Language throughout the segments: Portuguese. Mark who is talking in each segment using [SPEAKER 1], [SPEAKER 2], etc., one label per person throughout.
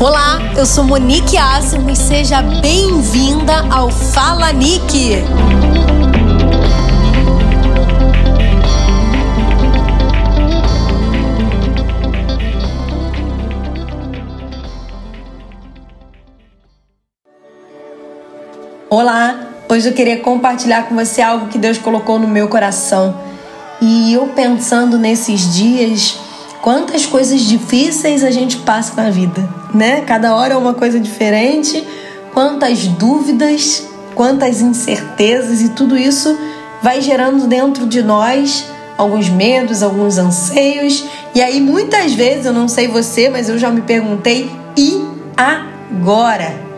[SPEAKER 1] Olá, eu sou Monique Assimo e seja bem-vinda ao Fala Nick. Olá, hoje eu queria compartilhar com você algo que Deus colocou no meu coração. E eu pensando nesses dias, quantas coisas difíceis a gente passa na vida, né? Cada hora é uma coisa diferente, quantas dúvidas, quantas incertezas e tudo isso vai gerando dentro de nós alguns medos, alguns anseios. E aí muitas vezes, eu não sei você, mas eu já me perguntei, e agora?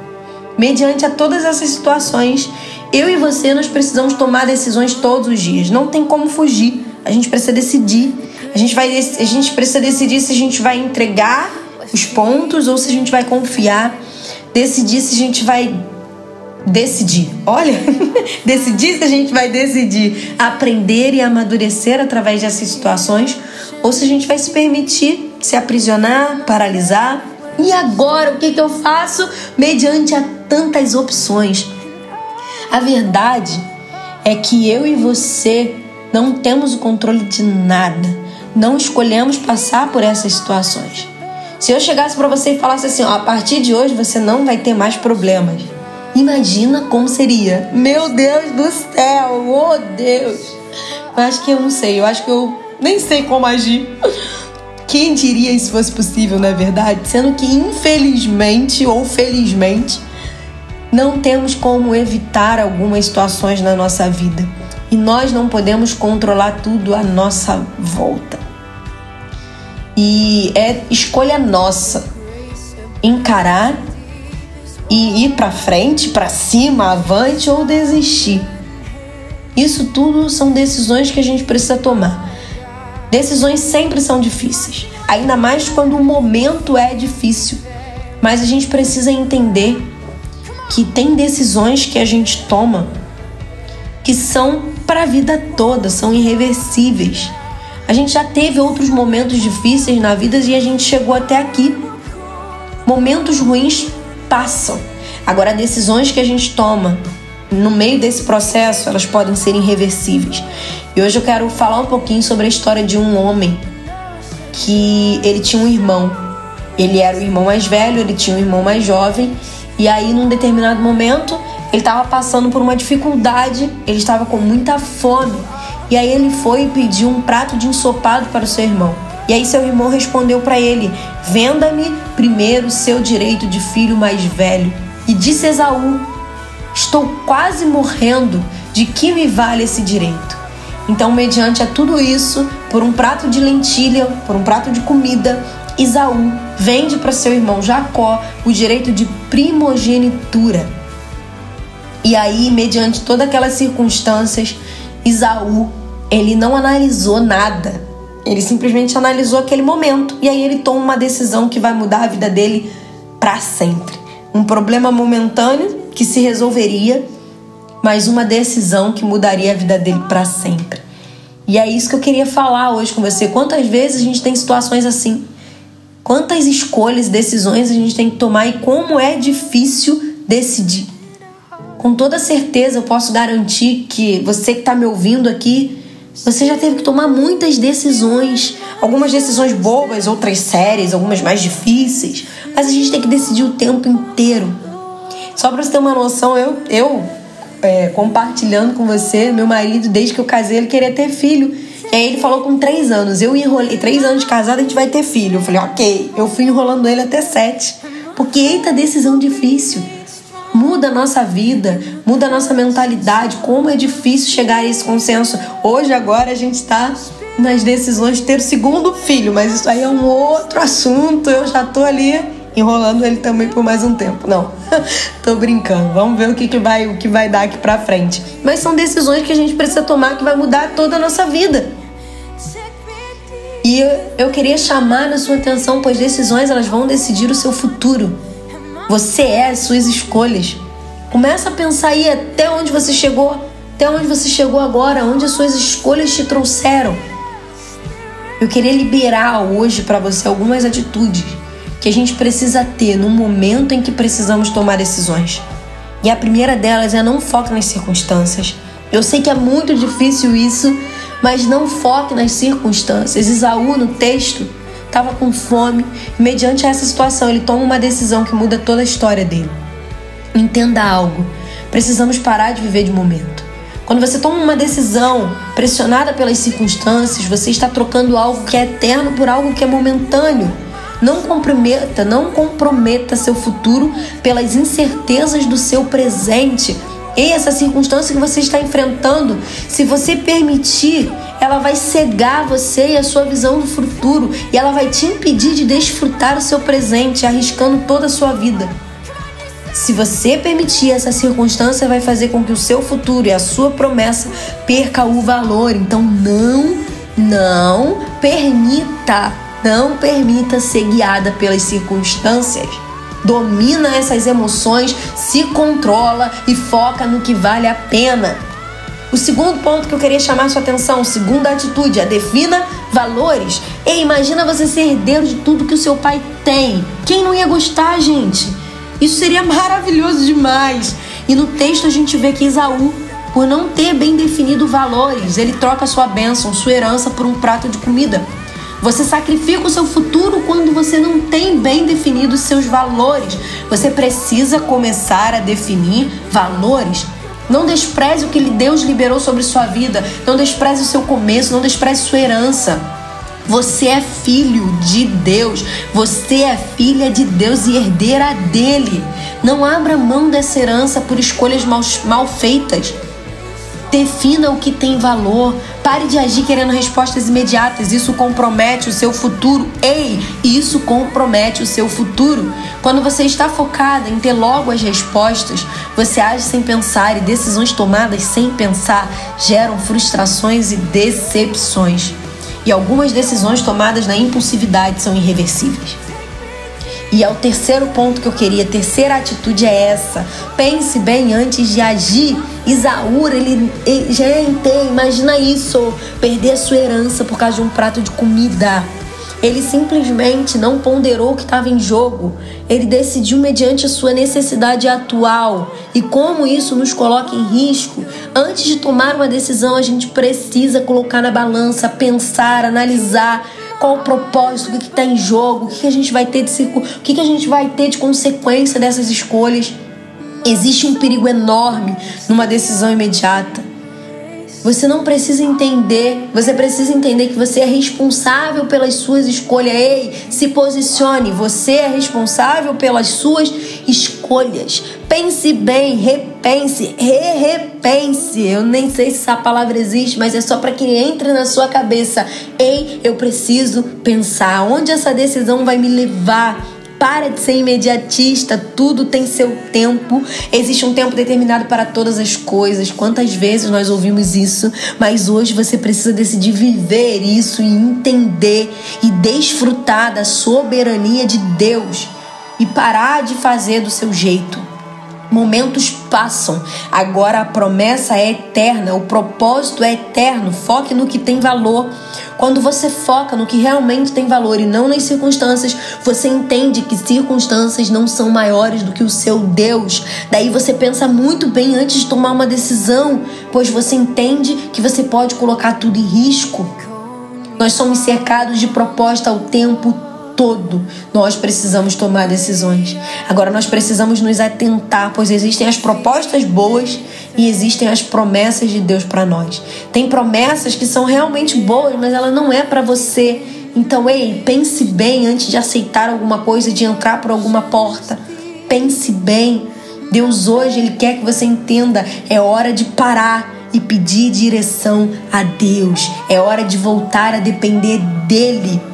[SPEAKER 1] Mediante a todas essas situações, eu e você nós precisamos tomar decisões todos os dias. Não tem como fugir. A gente precisa decidir. A gente vai a gente precisa decidir se a gente vai entregar os pontos ou se a gente vai confiar. Decidir se a gente vai decidir. Olha, decidir se a gente vai decidir aprender e amadurecer através dessas situações ou se a gente vai se permitir se aprisionar, paralisar. E agora o que, que eu faço mediante a tantas opções. A verdade é que eu e você não temos o controle de nada. Não escolhemos passar por essas situações. Se eu chegasse para você e falasse assim, ó, a partir de hoje você não vai ter mais problemas. Imagina como seria. Meu Deus do céu, oh Deus. Eu acho que eu não sei, eu acho que eu nem sei como agir. Quem diria isso fosse possível, não é verdade? Sendo que infelizmente ou felizmente não temos como evitar algumas situações na nossa vida e nós não podemos controlar tudo à nossa volta. E é escolha nossa encarar e ir para frente, para cima, avante ou desistir. Isso tudo são decisões que a gente precisa tomar. Decisões sempre são difíceis, ainda mais quando o momento é difícil. Mas a gente precisa entender que tem decisões que a gente toma que são para a vida toda, são irreversíveis. A gente já teve outros momentos difíceis na vida e a gente chegou até aqui. Momentos ruins passam. Agora, decisões que a gente toma no meio desse processo, elas podem ser irreversíveis. E hoje eu quero falar um pouquinho sobre a história de um homem que ele tinha um irmão. Ele era o irmão mais velho, ele tinha um irmão mais jovem e aí, num determinado momento, ele estava passando por uma dificuldade, ele estava com muita fome. E aí ele foi e pediu um prato de ensopado para o seu irmão. E aí seu irmão respondeu para ele: Venda-me primeiro seu direito de filho mais velho. E disse Esaú: Estou quase morrendo, de que me vale esse direito? Então, mediante a tudo isso, por um prato de lentilha, por um prato de comida, Isaú vende para seu irmão Jacó o direito de primogenitura. E aí, mediante todas aquelas circunstâncias, Isaú, ele não analisou nada. Ele simplesmente analisou aquele momento e aí ele toma uma decisão que vai mudar a vida dele para sempre. Um problema momentâneo que se resolveria, mas uma decisão que mudaria a vida dele para sempre. E é isso que eu queria falar hoje com você. Quantas vezes a gente tem situações assim? Quantas escolhas, decisões a gente tem que tomar e como é difícil decidir. Com toda certeza eu posso garantir que você que está me ouvindo aqui, você já teve que tomar muitas decisões, algumas decisões bobas, outras sérias, algumas mais difíceis, mas a gente tem que decidir o tempo inteiro. Só para você ter uma noção, eu, eu é, compartilhando com você, meu marido, desde que eu casei, ele queria ter filho. E aí ele falou com três anos. Eu enrolei, três anos de casada, a gente vai ter filho. Eu falei, ok. Eu fui enrolando ele até sete. Porque eita, decisão difícil. Muda a nossa vida, muda a nossa mentalidade. Como é difícil chegar a esse consenso. Hoje, agora, a gente está nas decisões de ter o segundo filho, mas isso aí é um outro assunto. Eu já tô ali enrolando ele também por mais um tempo. Não, tô brincando. Vamos ver o que, que, vai, o que vai dar aqui pra frente. Mas são decisões que a gente precisa tomar que vai mudar toda a nossa vida. E eu queria chamar na sua atenção, pois decisões elas vão decidir o seu futuro. Você é as suas escolhas. Começa a pensar aí até onde você chegou, até onde você chegou agora, onde as suas escolhas te trouxeram. Eu queria liberar hoje para você algumas atitudes que a gente precisa ter no momento em que precisamos tomar decisões. E a primeira delas é não foque nas circunstâncias. Eu sei que é muito difícil isso, mas não foque nas circunstâncias. Isaú, no texto, estava com fome. Mediante essa situação, ele toma uma decisão que muda toda a história dele. Entenda algo: precisamos parar de viver de momento. Quando você toma uma decisão pressionada pelas circunstâncias, você está trocando algo que é eterno por algo que é momentâneo. Não comprometa, não comprometa seu futuro pelas incertezas do seu presente. E essa circunstância que você está enfrentando, se você permitir, ela vai cegar você e a sua visão do futuro e ela vai te impedir de desfrutar o seu presente, arriscando toda a sua vida. Se você permitir essa circunstância, vai fazer com que o seu futuro e a sua promessa perca o valor. Então não, não permita não permita ser guiada pelas circunstâncias. Domina essas emoções, se controla e foca no que vale a pena. O segundo ponto que eu queria chamar sua atenção, segunda atitude, é defina valores. E imagina você ser herdeiro de tudo que o seu pai tem. Quem não ia gostar, gente? Isso seria maravilhoso demais. E no texto a gente vê que Isaú, por não ter bem definido valores, ele troca sua bênção, sua herança por um prato de comida. Você sacrifica o seu futuro quando você não tem bem definido os seus valores. Você precisa começar a definir valores. Não despreze o que Deus liberou sobre sua vida. Não despreze o seu começo. Não despreze sua herança. Você é filho de Deus. Você é filha de Deus e herdeira dele. Não abra mão dessa herança por escolhas mal, mal feitas. Defina o que tem valor. Pare de agir querendo respostas imediatas. Isso compromete o seu futuro. Ei, isso compromete o seu futuro. Quando você está focada em ter logo as respostas, você age sem pensar e decisões tomadas sem pensar geram frustrações e decepções. E algumas decisões tomadas na impulsividade são irreversíveis. E é o terceiro ponto que eu queria, terceira atitude é essa. Pense bem antes de agir. Isaú, ele, ele já é imagina isso, perder a sua herança por causa de um prato de comida. Ele simplesmente não ponderou o que estava em jogo. Ele decidiu mediante a sua necessidade atual. E como isso nos coloca em risco, antes de tomar uma decisão, a gente precisa colocar na balança, pensar, analisar qual o propósito, o que está em jogo, o que, a gente vai ter de o que, que a gente vai ter de consequência dessas escolhas. Existe um perigo enorme numa decisão imediata. Você não precisa entender, você precisa entender que você é responsável pelas suas escolhas. Ei, se posicione, você é responsável pelas suas escolhas. Pense bem, repense, re-repense. Eu nem sei se essa palavra existe, mas é só para que entre na sua cabeça. Ei, eu preciso pensar onde essa decisão vai me levar para de ser imediatista, tudo tem seu tempo. Existe um tempo determinado para todas as coisas. Quantas vezes nós ouvimos isso, mas hoje você precisa decidir viver isso e entender e desfrutar da soberania de Deus e parar de fazer do seu jeito. Momentos passam, agora a promessa é eterna, o propósito é eterno. Foque no que tem valor. Quando você foca no que realmente tem valor e não nas circunstâncias, você entende que circunstâncias não são maiores do que o seu Deus. Daí você pensa muito bem antes de tomar uma decisão, pois você entende que você pode colocar tudo em risco. Nós somos cercados de proposta o tempo todo nós precisamos tomar decisões. Agora nós precisamos nos atentar, pois existem as propostas boas e existem as promessas de Deus para nós. Tem promessas que são realmente boas, mas ela não é para você. Então, ei, pense bem antes de aceitar alguma coisa, de entrar por alguma porta. Pense bem. Deus hoje ele quer que você entenda, é hora de parar e pedir direção a Deus. É hora de voltar a depender dele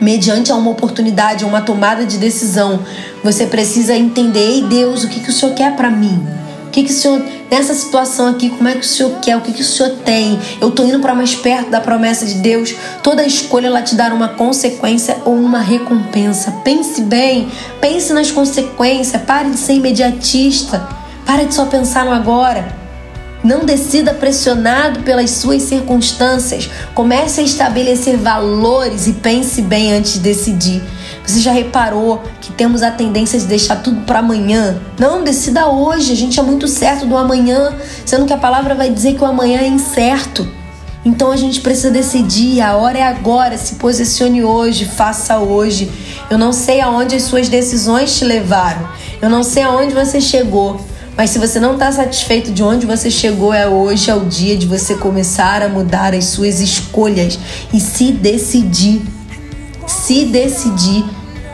[SPEAKER 1] mediante a uma oportunidade, uma tomada de decisão, você precisa entender, ei Deus, o que, que o Senhor quer para mim? O que, que o Senhor, nessa situação aqui, como é que o Senhor quer? O que, que o Senhor tem? Eu tô indo para mais perto da promessa de Deus. Toda escolha ela te dar uma consequência ou uma recompensa. Pense bem, pense nas consequências. Pare de ser imediatista. Pare de só pensar no agora. Não decida pressionado pelas suas circunstâncias. Comece a estabelecer valores e pense bem antes de decidir. Você já reparou que temos a tendência de deixar tudo para amanhã? Não, decida hoje. A gente é muito certo do amanhã, sendo que a palavra vai dizer que o amanhã é incerto. Então a gente precisa decidir, a hora é agora, se posicione hoje, faça hoje. Eu não sei aonde as suas decisões te levaram, eu não sei aonde você chegou, mas se você não está satisfeito de onde você chegou, é hoje é o dia de você começar a mudar as suas escolhas e se decidir, se decidir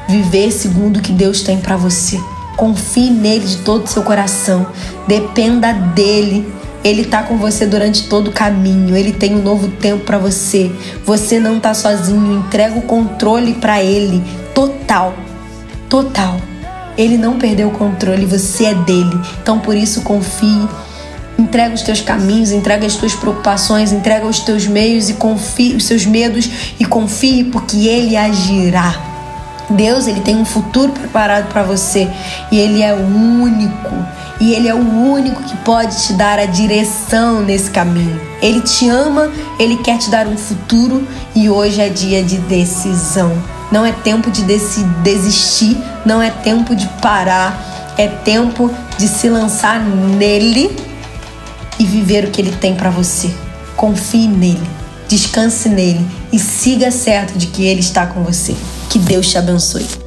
[SPEAKER 1] viver segundo o que Deus tem para você. Confie nele de todo o seu coração, dependa dele ele tá com você durante todo o caminho. Ele tem um novo tempo para você. Você não tá sozinho. Entrega o controle para ele, total. Total. Ele não perdeu o controle, você é dele. Então por isso confie. Entrega os teus caminhos, entrega as tuas preocupações, entrega os teus meios e confie os seus medos e confie porque ele agirá. Deus, ele tem um futuro preparado para você e ele é o único e Ele é o único que pode te dar a direção nesse caminho. Ele te ama, Ele quer te dar um futuro e hoje é dia de decisão. Não é tempo de desistir, não é tempo de parar, é tempo de se lançar nele e viver o que Ele tem para você. Confie nele, descanse nele e siga certo de que Ele está com você. Que Deus te abençoe.